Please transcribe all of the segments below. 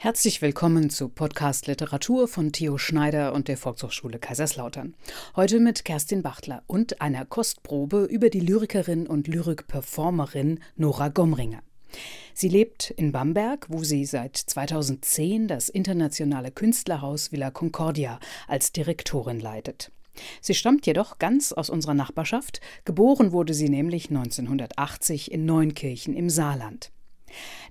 Herzlich willkommen zu Podcast Literatur von Theo Schneider und der Volkshochschule Kaiserslautern. Heute mit Kerstin Bachtler und einer Kostprobe über die Lyrikerin und Lyrikperformerin Nora Gomringer. Sie lebt in Bamberg, wo sie seit 2010 das internationale Künstlerhaus Villa Concordia als Direktorin leitet. Sie stammt jedoch ganz aus unserer Nachbarschaft, geboren wurde sie nämlich 1980 in Neunkirchen im Saarland.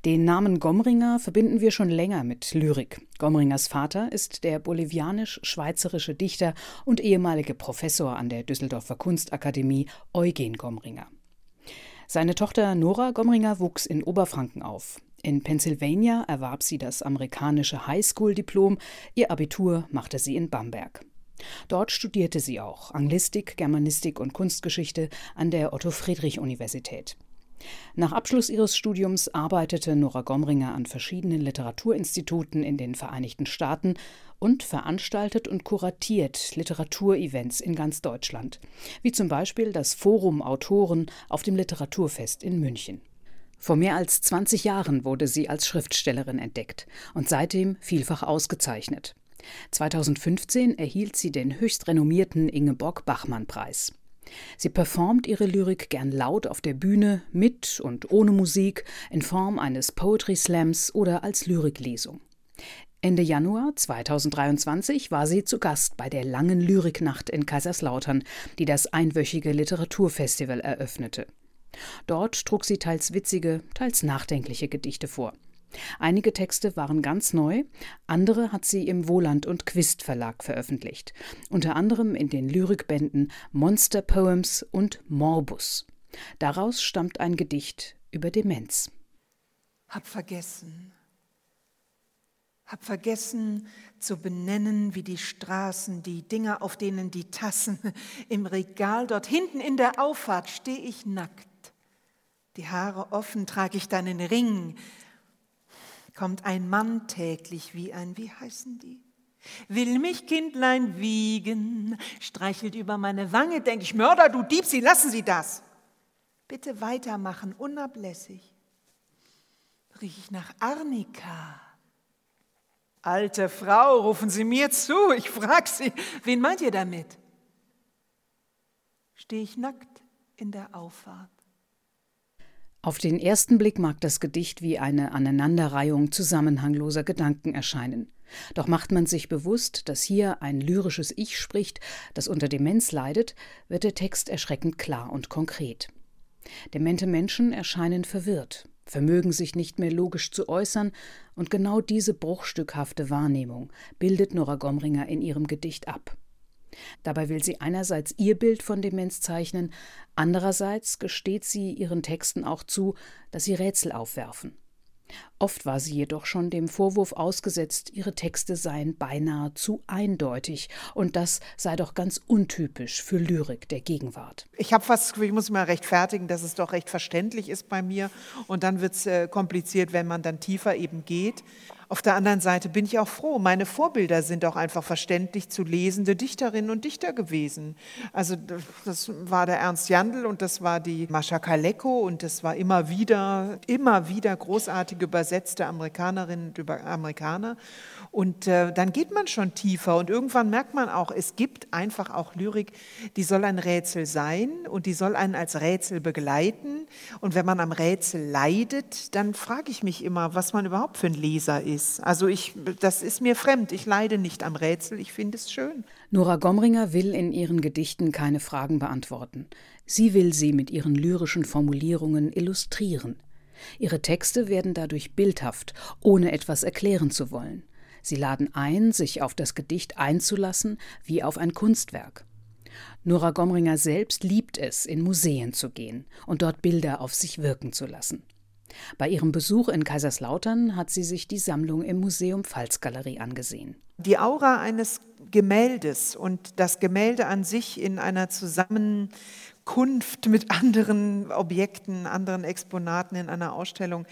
Den Namen Gomringer verbinden wir schon länger mit Lyrik. Gomringers Vater ist der bolivianisch-schweizerische Dichter und ehemalige Professor an der Düsseldorfer Kunstakademie Eugen Gomringer. Seine Tochter Nora Gomringer wuchs in Oberfranken auf. In Pennsylvania erwarb sie das amerikanische Highschool-Diplom, ihr Abitur machte sie in Bamberg. Dort studierte sie auch Anglistik, Germanistik und Kunstgeschichte an der Otto-Friedrich-Universität. Nach Abschluss ihres Studiums arbeitete Nora Gomringer an verschiedenen Literaturinstituten in den Vereinigten Staaten und veranstaltet und kuratiert Literaturevents in ganz Deutschland, wie zum Beispiel das Forum Autoren auf dem Literaturfest in München. Vor mehr als 20 Jahren wurde sie als Schriftstellerin entdeckt und seitdem vielfach ausgezeichnet. 2015 erhielt sie den höchst renommierten Ingeborg-Bachmann-Preis. Sie performt ihre Lyrik gern laut auf der Bühne, mit und ohne Musik, in Form eines Poetry Slams oder als Lyriklesung. Ende Januar 2023 war sie zu Gast bei der langen Lyriknacht in Kaiserslautern, die das einwöchige Literaturfestival eröffnete. Dort trug sie teils witzige, teils nachdenkliche Gedichte vor. Einige Texte waren ganz neu, andere hat sie im Wohland und Quist Verlag veröffentlicht, unter anderem in den Lyrikbänden Monster Poems und Morbus. Daraus stammt ein Gedicht über Demenz. Hab vergessen, hab vergessen zu benennen, wie die Straßen, die Dinger, auf denen die Tassen im Regal dort hinten in der Auffahrt steh ich nackt. Die Haare offen trage ich deinen Ring, kommt ein Mann täglich wie ein, wie heißen die? Will mich Kindlein wiegen, streichelt über meine Wange, denk ich, Mörder, du Dieb, Sie lassen Sie das. Bitte weitermachen, unablässig. Riech ich nach Arnika. Alte Frau, rufen Sie mir zu, ich frag Sie, wen meint ihr damit? Stehe ich nackt in der Auffahrt. Auf den ersten Blick mag das Gedicht wie eine Aneinanderreihung zusammenhangloser Gedanken erscheinen. Doch macht man sich bewusst, dass hier ein lyrisches Ich spricht, das unter Demenz leidet, wird der Text erschreckend klar und konkret. Demente Menschen erscheinen verwirrt, vermögen sich nicht mehr logisch zu äußern, und genau diese bruchstückhafte Wahrnehmung bildet Nora Gomringer in ihrem Gedicht ab. Dabei will sie einerseits ihr Bild von Demenz zeichnen, andererseits gesteht sie ihren Texten auch zu, dass sie Rätsel aufwerfen. Oft war sie jedoch schon dem Vorwurf ausgesetzt, ihre Texte seien beinahe zu eindeutig und das sei doch ganz untypisch für Lyrik der Gegenwart. Ich habe fast, ich muss mal rechtfertigen, dass es doch recht verständlich ist bei mir und dann wird es äh, kompliziert, wenn man dann tiefer eben geht. Auf der anderen Seite bin ich auch froh. Meine Vorbilder sind auch einfach verständlich zu lesende Dichterinnen und Dichter gewesen. Also das war der Ernst Jandl und das war die Mascha Kaleko und das war immer wieder, immer wieder großartige übersetzte Amerikanerinnen und Amerikaner. Und äh, dann geht man schon tiefer und irgendwann merkt man auch, es gibt einfach auch Lyrik, die soll ein Rätsel sein und die soll einen als Rätsel begleiten. Und wenn man am Rätsel leidet, dann frage ich mich immer, was man überhaupt für ein Leser ist. Also ich, das ist mir fremd. Ich leide nicht am Rätsel. Ich finde es schön. Nora Gomringer will in ihren Gedichten keine Fragen beantworten. Sie will sie mit ihren lyrischen Formulierungen illustrieren. Ihre Texte werden dadurch bildhaft, ohne etwas erklären zu wollen. Sie laden ein, sich auf das Gedicht einzulassen, wie auf ein Kunstwerk. Nora Gomringer selbst liebt es, in Museen zu gehen und dort Bilder auf sich wirken zu lassen. Bei ihrem Besuch in Kaiserslautern hat sie sich die Sammlung im Museum Pfalzgalerie angesehen. Die Aura eines Gemäldes und das Gemälde an sich in einer Zusammenkunft mit anderen Objekten, anderen Exponaten in einer Ausstellung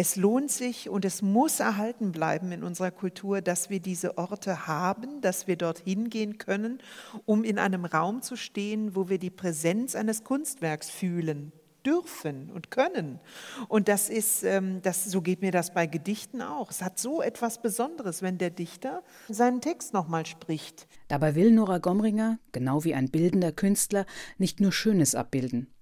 es lohnt sich und es muss erhalten bleiben in unserer Kultur, dass wir diese Orte haben, dass wir dorthin gehen können, um in einem Raum zu stehen, wo wir die Präsenz eines Kunstwerks fühlen. Dürfen und können. Und das ist, ähm, das, so geht mir das bei Gedichten auch. Es hat so etwas Besonderes, wenn der Dichter seinen Text nochmal spricht. Dabei will Nora Gomringer, genau wie ein bildender Künstler, nicht nur Schönes abbilden.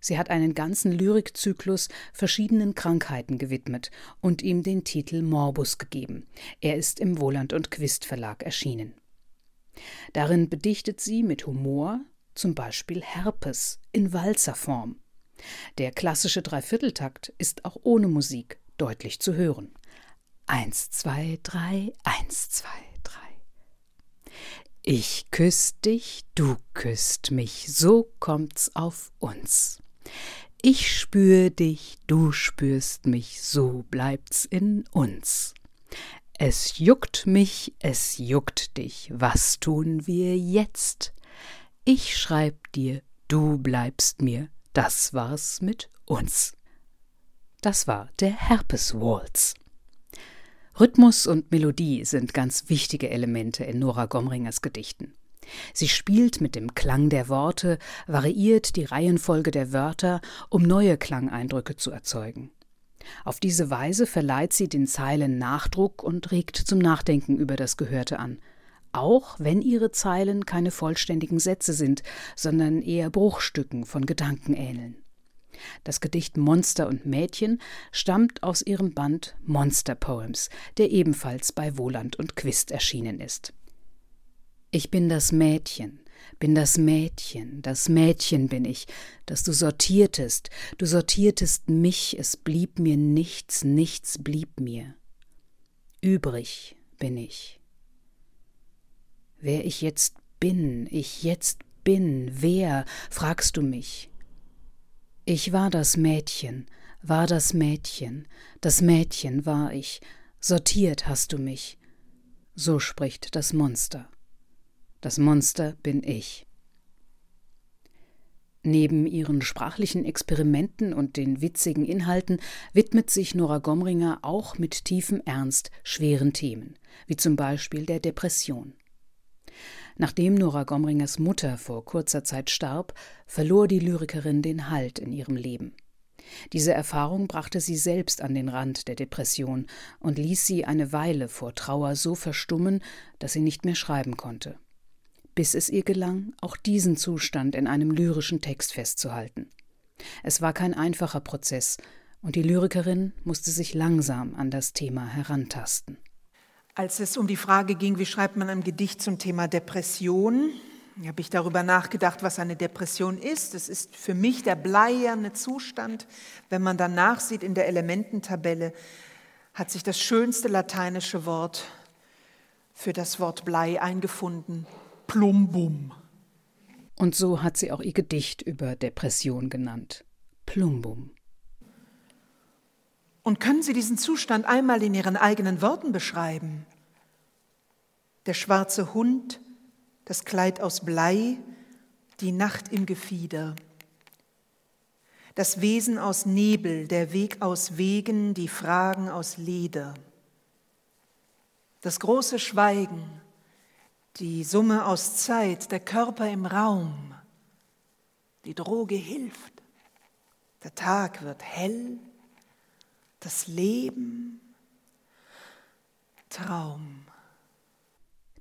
Sie hat einen ganzen Lyrikzyklus verschiedenen Krankheiten gewidmet und ihm den Titel Morbus gegeben. Er ist im Wohland und Quist Verlag erschienen. Darin bedichtet sie mit Humor zum Beispiel Herpes in Walzerform. Der klassische Dreivierteltakt ist auch ohne Musik deutlich zu hören. Eins, zwei, drei, eins, zwei, drei. Ich küss dich, du küsst mich, so kommt's auf uns. Ich spür dich, du spürst mich, so bleibt's in uns. Es juckt mich, es juckt dich, was tun wir jetzt? Ich schreib dir, du bleibst mir, das war's mit uns. Das war der Herpeswaltz. Rhythmus und Melodie sind ganz wichtige Elemente in Nora Gomringers Gedichten. Sie spielt mit dem Klang der Worte, variiert die Reihenfolge der Wörter, um neue Klangeindrücke zu erzeugen. Auf diese Weise verleiht sie den Zeilen Nachdruck und regt zum Nachdenken über das Gehörte an, auch wenn ihre Zeilen keine vollständigen Sätze sind, sondern eher Bruchstücken von Gedanken ähneln. Das Gedicht Monster und Mädchen stammt aus ihrem Band Monster Poems, der ebenfalls bei Wohland und Quist erschienen ist. Ich bin das Mädchen, bin das Mädchen, das Mädchen bin ich, das du sortiertest, du sortiertest mich, es blieb mir nichts, nichts blieb mir. Übrig bin ich. Wer ich jetzt bin, ich jetzt bin, wer, fragst du mich, ich war das Mädchen, war das Mädchen, das Mädchen war ich, sortiert hast du mich. So spricht das Monster. Das Monster bin ich. Neben ihren sprachlichen Experimenten und den witzigen Inhalten widmet sich Nora Gomringer auch mit tiefem Ernst schweren Themen, wie zum Beispiel der Depression. Nachdem Nora Gomringers Mutter vor kurzer Zeit starb, verlor die Lyrikerin den Halt in ihrem Leben. Diese Erfahrung brachte sie selbst an den Rand der Depression und ließ sie eine Weile vor Trauer so verstummen, dass sie nicht mehr schreiben konnte. Bis es ihr gelang, auch diesen Zustand in einem lyrischen Text festzuhalten. Es war kein einfacher Prozess, und die Lyrikerin musste sich langsam an das Thema herantasten. Als es um die Frage ging, wie schreibt man ein Gedicht zum Thema Depression, habe ich darüber nachgedacht, was eine Depression ist. Es ist für mich der bleierne Zustand. Wenn man dann nachsieht in der Elemententabelle, hat sich das schönste lateinische Wort für das Wort Blei eingefunden, plumbum. Und so hat sie auch ihr Gedicht über Depression genannt, plumbum. Und können Sie diesen Zustand einmal in Ihren eigenen Worten beschreiben? Der schwarze Hund, das Kleid aus Blei, die Nacht im Gefieder. Das Wesen aus Nebel, der Weg aus Wegen, die Fragen aus Leder. Das große Schweigen, die Summe aus Zeit, der Körper im Raum. Die Droge hilft. Der Tag wird hell das Leben, Traum.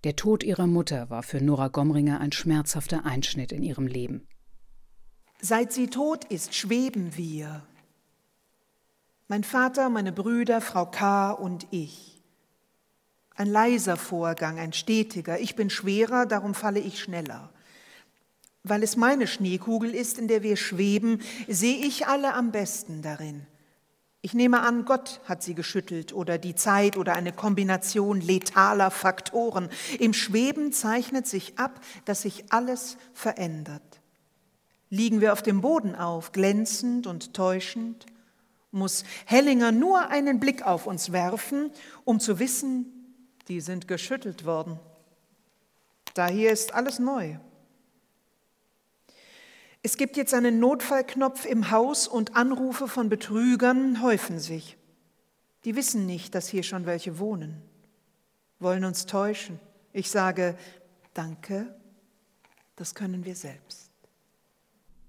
Der Tod ihrer Mutter war für Nora Gomringer ein schmerzhafter Einschnitt in ihrem Leben. Seit sie tot ist, schweben wir. Mein Vater, meine Brüder, Frau K. und ich. Ein leiser Vorgang, ein stetiger. Ich bin schwerer, darum falle ich schneller. Weil es meine Schneekugel ist, in der wir schweben, sehe ich alle am besten darin. Ich nehme an, Gott hat sie geschüttelt oder die Zeit oder eine Kombination letaler Faktoren. Im Schweben zeichnet sich ab, dass sich alles verändert. Liegen wir auf dem Boden auf, glänzend und täuschend, muss Hellinger nur einen Blick auf uns werfen, um zu wissen, die sind geschüttelt worden. Daher ist alles neu. Es gibt jetzt einen Notfallknopf im Haus und Anrufe von Betrügern häufen sich. Die wissen nicht, dass hier schon welche wohnen, wollen uns täuschen. Ich sage, danke, das können wir selbst.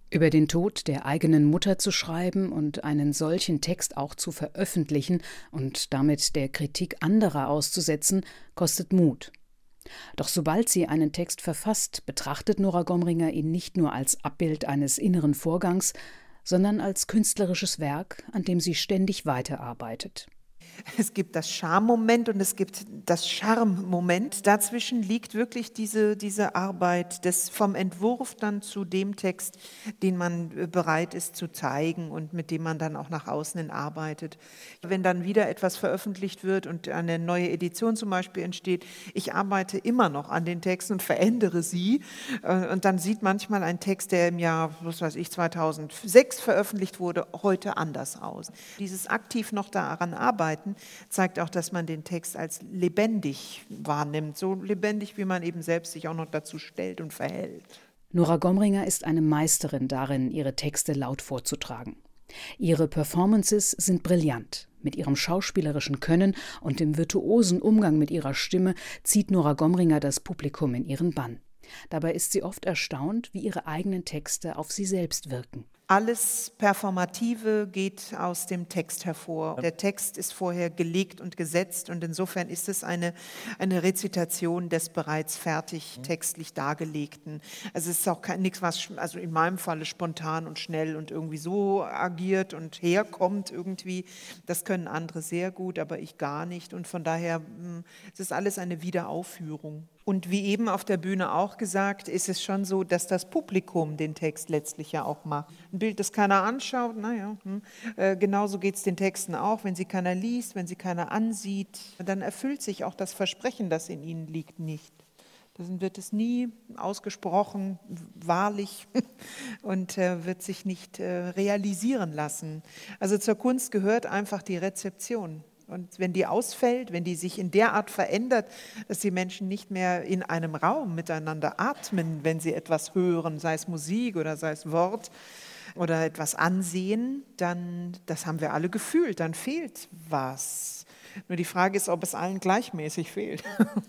Über den Tod der eigenen Mutter zu schreiben und einen solchen Text auch zu veröffentlichen und damit der Kritik anderer auszusetzen, kostet Mut. Doch sobald sie einen Text verfasst, betrachtet Nora Gomringer ihn nicht nur als Abbild eines inneren Vorgangs, sondern als künstlerisches Werk, an dem sie ständig weiterarbeitet. Es gibt das Schammoment und es gibt das Charmmoment. Dazwischen liegt wirklich diese, diese Arbeit des, vom Entwurf dann zu dem Text, den man äh, bereit ist zu zeigen und mit dem man dann auch nach außen hin arbeitet. Wenn dann wieder etwas veröffentlicht wird und eine neue Edition zum Beispiel entsteht, ich arbeite immer noch an den Texten und verändere sie. Äh, und dann sieht manchmal ein Text, der im Jahr, was weiß ich, 2006 veröffentlicht wurde, heute anders aus. Dieses aktiv noch daran arbeiten, Seiten zeigt auch, dass man den Text als lebendig wahrnimmt, so lebendig, wie man eben selbst sich auch noch dazu stellt und verhält. Nora Gomringer ist eine Meisterin darin, ihre Texte laut vorzutragen. Ihre Performances sind brillant. Mit ihrem schauspielerischen Können und dem virtuosen Umgang mit ihrer Stimme zieht Nora Gomringer das Publikum in ihren Bann. Dabei ist sie oft erstaunt, wie ihre eigenen Texte auf sie selbst wirken. Alles Performative geht aus dem Text hervor. Der Text ist vorher gelegt und gesetzt und insofern ist es eine, eine Rezitation des bereits fertig textlich Dargelegten. Also es ist auch nichts, was also in meinem Falle spontan und schnell und irgendwie so agiert und herkommt irgendwie. Das können andere sehr gut, aber ich gar nicht und von daher hm, es ist alles eine Wiederaufführung. Und wie eben auf der Bühne auch gesagt, ist es schon so, dass das Publikum den Text letztlich ja auch macht. Ein Bild, das keiner anschaut, naja, hm. äh, genauso geht es den Texten auch. Wenn sie keiner liest, wenn sie keiner ansieht, dann erfüllt sich auch das Versprechen, das in ihnen liegt, nicht. Dann wird es nie ausgesprochen, wahrlich und äh, wird sich nicht äh, realisieren lassen. Also zur Kunst gehört einfach die Rezeption. Und wenn die ausfällt, wenn die sich in der Art verändert, dass die Menschen nicht mehr in einem Raum miteinander atmen, wenn sie etwas hören, sei es Musik oder sei es Wort oder etwas ansehen, dann, das haben wir alle gefühlt, dann fehlt was. Nur die Frage ist, ob es allen gleichmäßig fehlt.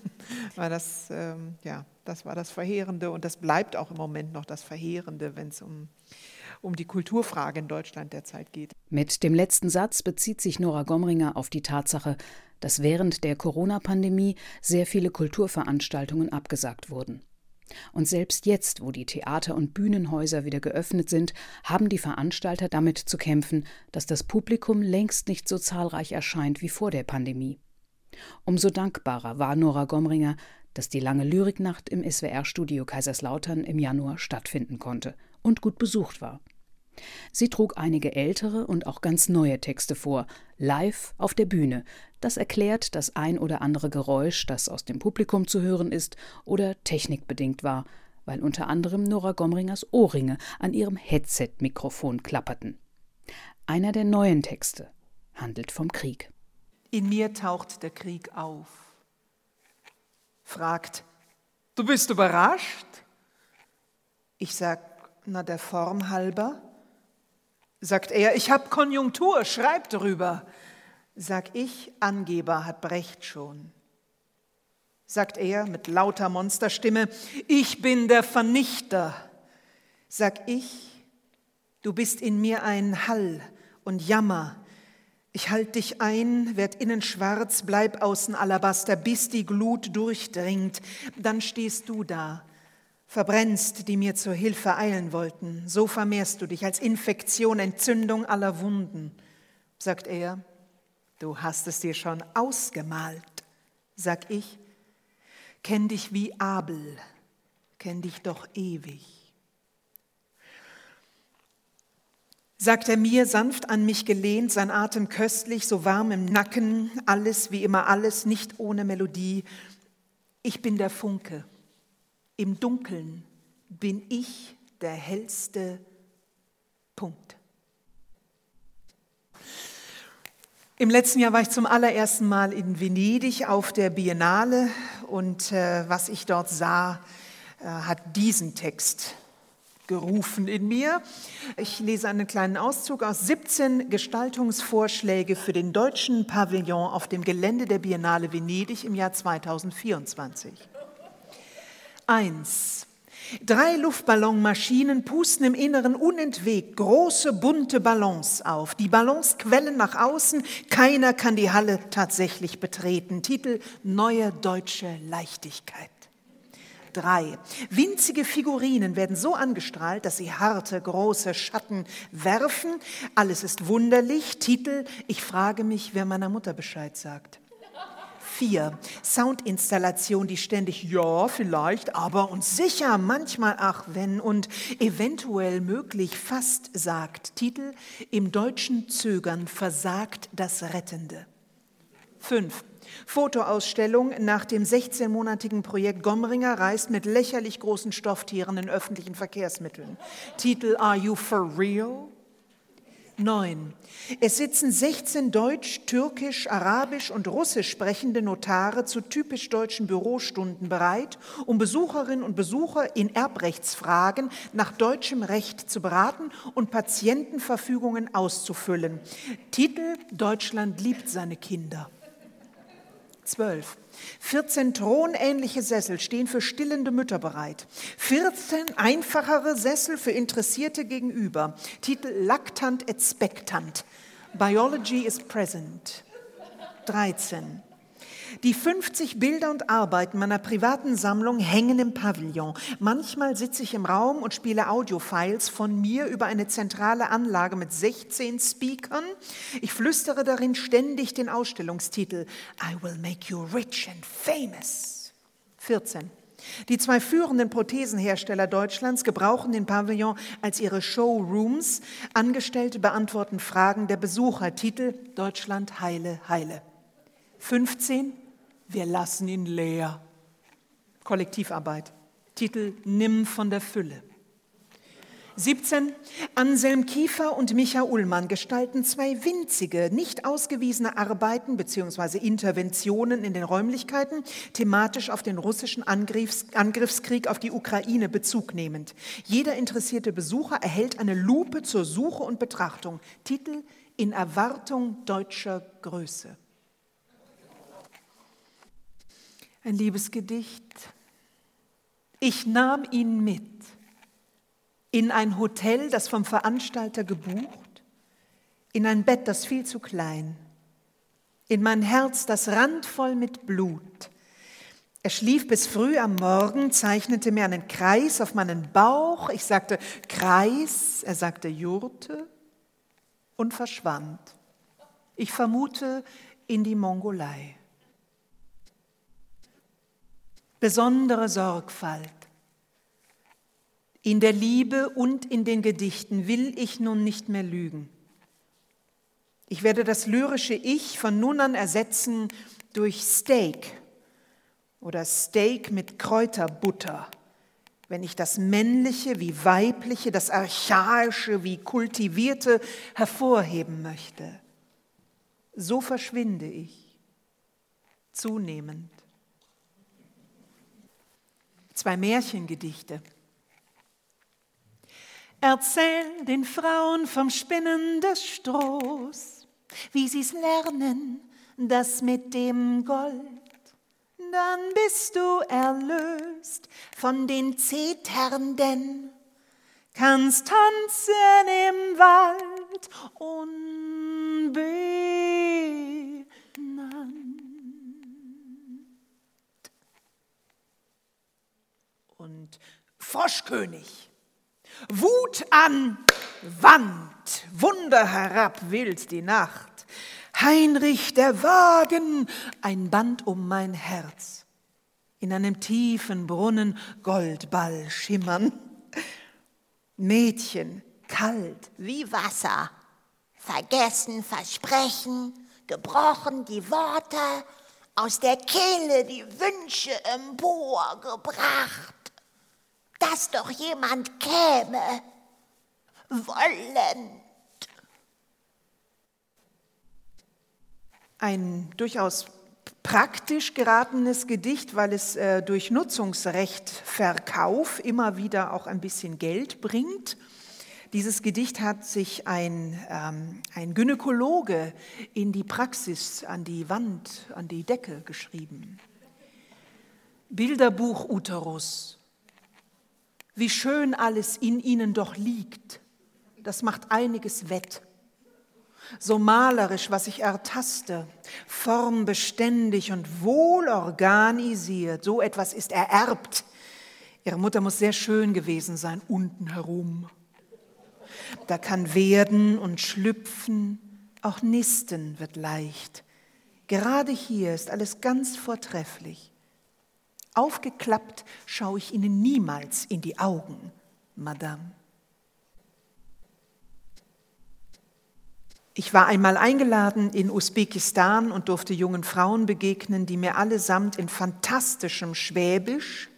Weil das, ähm, ja, das war das Verheerende und das bleibt auch im Moment noch das Verheerende, wenn es um um die Kulturfrage in Deutschland derzeit geht. Mit dem letzten Satz bezieht sich Nora Gomringer auf die Tatsache, dass während der Corona-Pandemie sehr viele Kulturveranstaltungen abgesagt wurden. Und selbst jetzt, wo die Theater und Bühnenhäuser wieder geöffnet sind, haben die Veranstalter damit zu kämpfen, dass das Publikum längst nicht so zahlreich erscheint wie vor der Pandemie. Umso dankbarer war Nora Gomringer, dass die lange Lyriknacht im SWR-Studio Kaiserslautern im Januar stattfinden konnte und gut besucht war. Sie trug einige ältere und auch ganz neue Texte vor, live auf der Bühne. Das erklärt das ein oder andere Geräusch, das aus dem Publikum zu hören ist oder technikbedingt war, weil unter anderem Nora Gomringers Ohrringe an ihrem Headset-Mikrofon klapperten. Einer der neuen Texte handelt vom Krieg. In mir taucht der Krieg auf, fragt, du bist überrascht? Ich sag, na der Form halber. Sagt er, ich habe Konjunktur, schreib drüber. Sag ich, Angeber hat Brecht schon. Sagt er mit lauter Monsterstimme, ich bin der Vernichter. Sag ich, du bist in mir ein Hall und Jammer. Ich halt dich ein, werd innen schwarz, bleib außen Alabaster, bis die Glut durchdringt. Dann stehst du da, verbrennst, die mir zur Hilfe eilen wollten. So vermehrst du dich als Infektion, Entzündung aller Wunden. Sagt er, du hast es dir schon ausgemalt. Sag ich, kenn dich wie Abel, kenn dich doch ewig. Sagt er mir, sanft an mich gelehnt, sein Atem köstlich, so warm im Nacken, alles wie immer alles, nicht ohne Melodie. Ich bin der Funke, im Dunkeln bin ich der hellste Punkt. Im letzten Jahr war ich zum allerersten Mal in Venedig auf der Biennale und äh, was ich dort sah, äh, hat diesen Text gerufen in mir. Ich lese einen kleinen Auszug aus 17 Gestaltungsvorschläge für den deutschen Pavillon auf dem Gelände der Biennale Venedig im Jahr 2024. 1. Drei Luftballonmaschinen pusten im Inneren unentwegt große bunte Ballons auf. Die Ballons quellen nach außen, keiner kann die Halle tatsächlich betreten. Titel Neue deutsche Leichtigkeit. Drei. Winzige Figurinen werden so angestrahlt, dass sie harte, große Schatten werfen. Alles ist wunderlich. Titel Ich frage mich, wer meiner Mutter Bescheid sagt. Vier, Soundinstallation, die ständig ja, vielleicht, aber und sicher, manchmal ach, wenn und eventuell möglich fast sagt. Titel Im deutschen Zögern versagt das Rettende. Fünf, Fotoausstellung nach dem 16-monatigen Projekt Gomringer reist mit lächerlich großen Stofftieren in öffentlichen Verkehrsmitteln. Titel Are You For Real? 9. Es sitzen 16 deutsch, türkisch, arabisch und russisch sprechende Notare zu typisch deutschen Bürostunden bereit, um Besucherinnen und Besucher in Erbrechtsfragen nach deutschem Recht zu beraten und Patientenverfügungen auszufüllen. Titel Deutschland liebt seine Kinder. 12. 14 thronähnliche Sessel stehen für stillende Mütter bereit. 14 einfachere Sessel für Interessierte gegenüber. Titel Lactant et Spectant. Biology is present. 13. Die 50 Bilder und Arbeiten meiner privaten Sammlung hängen im Pavillon. Manchmal sitze ich im Raum und spiele Audiofiles von mir über eine zentrale Anlage mit 16 Speakern. Ich flüstere darin ständig den Ausstellungstitel I will make you rich and famous. 14. Die zwei führenden Prothesenhersteller Deutschlands gebrauchen den Pavillon als ihre Showrooms. Angestellte beantworten Fragen der Besucher. Titel Deutschland heile, heile. 15. Wir lassen ihn leer. Kollektivarbeit. Titel Nimm von der Fülle. 17. Anselm Kiefer und Micha Ullmann gestalten zwei winzige, nicht ausgewiesene Arbeiten bzw. Interventionen in den Räumlichkeiten, thematisch auf den russischen Angriffs Angriffskrieg auf die Ukraine Bezug nehmend. Jeder interessierte Besucher erhält eine Lupe zur Suche und Betrachtung. Titel In Erwartung deutscher Größe. Ein Liebesgedicht. Ich nahm ihn mit in ein Hotel, das vom Veranstalter gebucht, in ein Bett, das viel zu klein, in mein Herz, das randvoll mit Blut. Er schlief bis früh am Morgen, zeichnete mir einen Kreis auf meinen Bauch. Ich sagte Kreis, er sagte Jurte und verschwand. Ich vermute in die Mongolei besondere Sorgfalt. In der Liebe und in den Gedichten will ich nun nicht mehr lügen. Ich werde das lyrische Ich von nun an ersetzen durch Steak oder Steak mit Kräuterbutter, wenn ich das Männliche wie Weibliche, das Archaische wie Kultivierte hervorheben möchte. So verschwinde ich zunehmend zwei Märchengedichte. Erzähl den Frauen vom Spinnen des Strohs, wie sie's lernen, das mit dem Gold. Dann bist du erlöst von den Zeternden, kannst tanzen im Wald unbenannt. Und Froschkönig. Wut an Wand, Wunder herab wild die Nacht. Heinrich der Wagen, ein Band um mein Herz. In einem tiefen Brunnen Goldball schimmern. Mädchen, kalt wie Wasser. Vergessen, versprechen, gebrochen die Worte, aus der Kehle die Wünsche emporgebracht dass doch jemand käme, wollend. Ein durchaus praktisch geratenes Gedicht, weil es äh, durch Nutzungsrechtverkauf immer wieder auch ein bisschen Geld bringt. Dieses Gedicht hat sich ein, ähm, ein Gynäkologe in die Praxis, an die Wand, an die Decke geschrieben. Bilderbuch Uterus. Wie schön alles in ihnen doch liegt. Das macht einiges wett. So malerisch, was ich ertaste, formbeständig und wohl organisiert, so etwas ist ererbt. Ihre Mutter muss sehr schön gewesen sein, unten herum. Da kann werden und schlüpfen, auch nisten wird leicht. Gerade hier ist alles ganz vortrefflich. Aufgeklappt schaue ich Ihnen niemals in die Augen, Madame. Ich war einmal eingeladen in Usbekistan und durfte jungen Frauen begegnen, die mir allesamt in fantastischem Schwäbisch,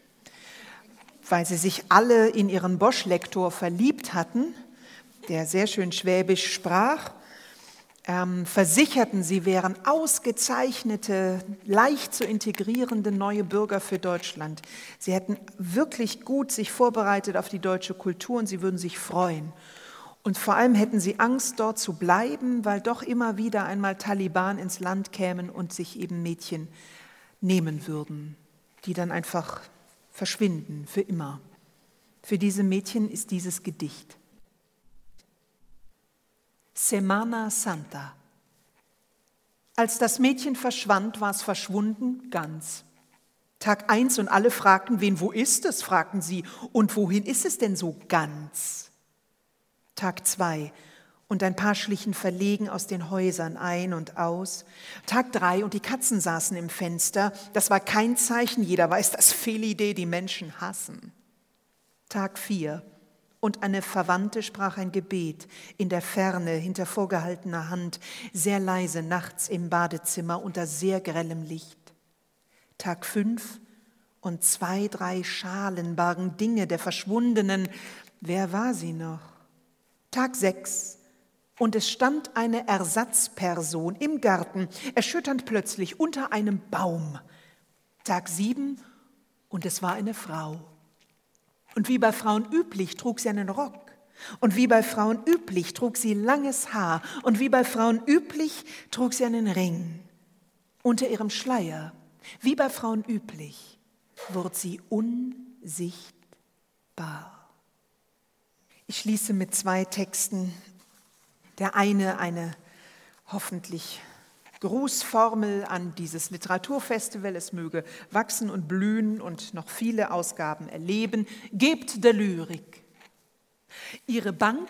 weil sie sich alle in ihren Bosch-Lektor verliebt hatten, der sehr schön Schwäbisch sprach, ähm, versicherten, sie wären ausgezeichnete, leicht zu integrierende neue Bürger für Deutschland. Sie hätten wirklich gut sich vorbereitet auf die deutsche Kultur und sie würden sich freuen. Und vor allem hätten sie Angst, dort zu bleiben, weil doch immer wieder einmal Taliban ins Land kämen und sich eben Mädchen nehmen würden, die dann einfach verschwinden für immer. Für diese Mädchen ist dieses Gedicht. Semana Santa. Als das Mädchen verschwand, war es verschwunden ganz. Tag eins und alle fragten, wen, wo ist es? fragten sie. Und wohin ist es denn so ganz? Tag zwei und ein paar schlichen verlegen aus den Häusern ein und aus. Tag drei und die Katzen saßen im Fenster. Das war kein Zeichen, jeder weiß, dass Fehlidee die Menschen hassen. Tag vier und eine Verwandte sprach ein Gebet in der Ferne hinter vorgehaltener Hand, sehr leise nachts im Badezimmer unter sehr grellem Licht. Tag fünf und zwei, drei Schalen bargen Dinge der Verschwundenen. Wer war sie noch? Tag sechs und es stand eine Ersatzperson im Garten, erschütternd plötzlich unter einem Baum. Tag sieben und es war eine Frau. Und wie bei Frauen üblich trug sie einen Rock. Und wie bei Frauen üblich trug sie langes Haar. Und wie bei Frauen üblich trug sie einen Ring. Unter ihrem Schleier, wie bei Frauen üblich, wurde sie unsichtbar. Ich schließe mit zwei Texten. Der eine eine hoffentlich Grußformel an dieses Literaturfestival. Es möge wachsen und blühen und noch viele Ausgaben erleben. Gebt der Lyrik ihre Bank,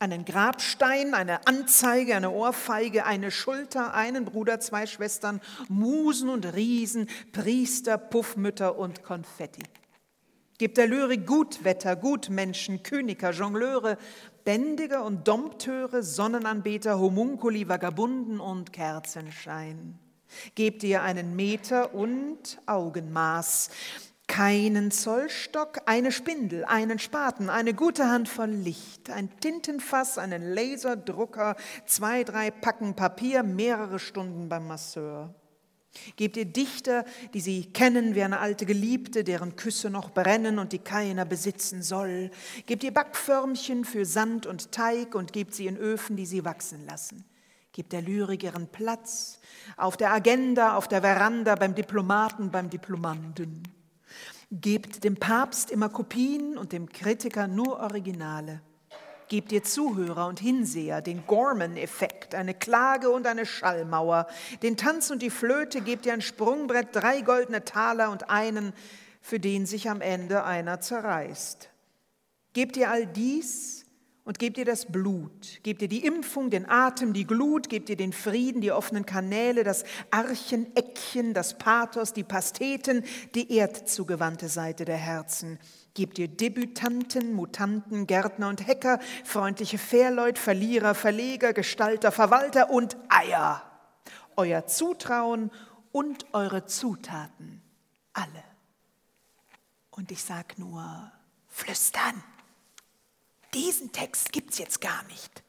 einen Grabstein, eine Anzeige, eine Ohrfeige, eine Schulter, einen Bruder, zwei Schwestern, Musen und Riesen, Priester, Puffmütter und Konfetti. Gebt der Lyrik Gutwetter, Gutmenschen, Königer, Jongleure, Bändiger und Dompteure, Sonnenanbeter, Homunkuli, Vagabunden und Kerzenschein. Gebt ihr einen Meter und Augenmaß, keinen Zollstock, eine Spindel, einen Spaten, eine gute Handvoll Licht, ein Tintenfass, einen Laserdrucker, zwei, drei Packen Papier, mehrere Stunden beim Masseur. Gebt ihr Dichter, die sie kennen wie eine alte Geliebte, deren Küsse noch brennen und die keiner besitzen soll. Gebt ihr Backförmchen für Sand und Teig und gebt sie in Öfen, die sie wachsen lassen. Gebt der Lyrik ihren Platz auf der Agenda, auf der Veranda, beim Diplomaten, beim Diplomanten. Gebt dem Papst immer Kopien und dem Kritiker nur Originale. Gebt ihr Zuhörer und Hinseher den Gorman-Effekt, eine Klage und eine Schallmauer. Den Tanz und die Flöte gebt ihr ein Sprungbrett, drei goldene Taler und einen, für den sich am Ende einer zerreißt. Gebt ihr all dies und gebt ihr das Blut, gebt ihr die Impfung, den Atem, die Glut, gebt ihr den Frieden, die offenen Kanäle, das Archen, Eckchen, das Pathos, die Pasteten, die erdzugewandte Seite der Herzen. Gebt ihr Debütanten, Mutanten, Gärtner und Hacker, freundliche Fährleut, Verlierer, Verleger, Gestalter, Verwalter und Eier. Euer Zutrauen und eure Zutaten. Alle. Und ich sag nur, flüstern. Diesen Text gibt's jetzt gar nicht.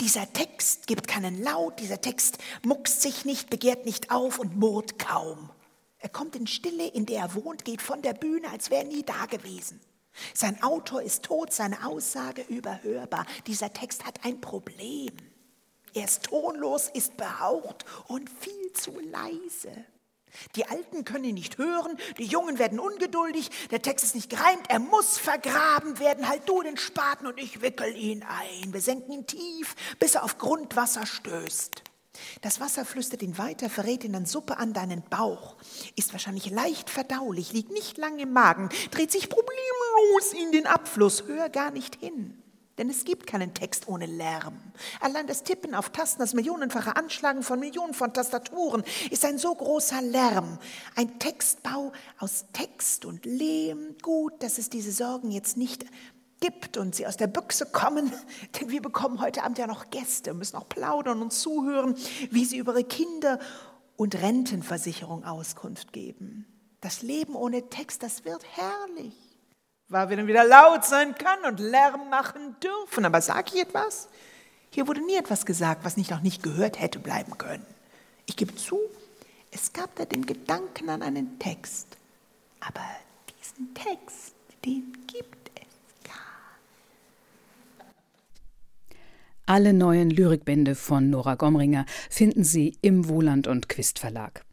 Dieser Text gibt keinen Laut, dieser Text muckst sich nicht, begehrt nicht auf und murrt kaum. Er kommt in Stille, in der er wohnt, geht von der Bühne, als wäre er nie da gewesen. Sein Autor ist tot, seine Aussage überhörbar. Dieser Text hat ein Problem. Er ist tonlos, ist behaucht und viel zu leise. Die Alten können ihn nicht hören, die Jungen werden ungeduldig, der Text ist nicht gereimt, er muss vergraben werden. Halt du den Spaten und ich wickel ihn ein. Wir senken ihn tief, bis er auf Grundwasser stößt. Das Wasser flüstert ihn weiter, verrät ihn an Suppe an deinen Bauch, ist wahrscheinlich leicht verdaulich, liegt nicht lang im Magen, dreht sich problemlos in den Abfluss, hör gar nicht hin. Denn es gibt keinen Text ohne Lärm. Allein das Tippen auf Tasten, das millionenfache Anschlagen von Millionen von Tastaturen ist ein so großer Lärm. Ein Textbau aus Text und Lehm. Gut, dass es diese Sorgen jetzt nicht gibt und sie aus der Büchse kommen, denn wir bekommen heute Abend ja noch Gäste, müssen auch plaudern und zuhören, wie sie über ihre Kinder und Rentenversicherung Auskunft geben. Das Leben ohne Text, das wird herrlich weil wir dann wieder laut sein können und Lärm machen dürfen. Aber sage ich etwas? Hier wurde nie etwas gesagt, was nicht auch nicht gehört hätte bleiben können. Ich gebe zu, es gab da den Gedanken an einen Text. Aber diesen Text, den gibt es gar. Alle neuen Lyrikbände von Nora Gomringer finden Sie im Wohland und Quist Verlag.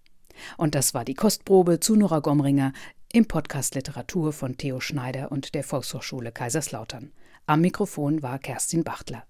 Und das war die Kostprobe zu Nora Gomringer, im Podcast Literatur von Theo Schneider und der Volkshochschule Kaiserslautern. Am Mikrofon war Kerstin Bachtler.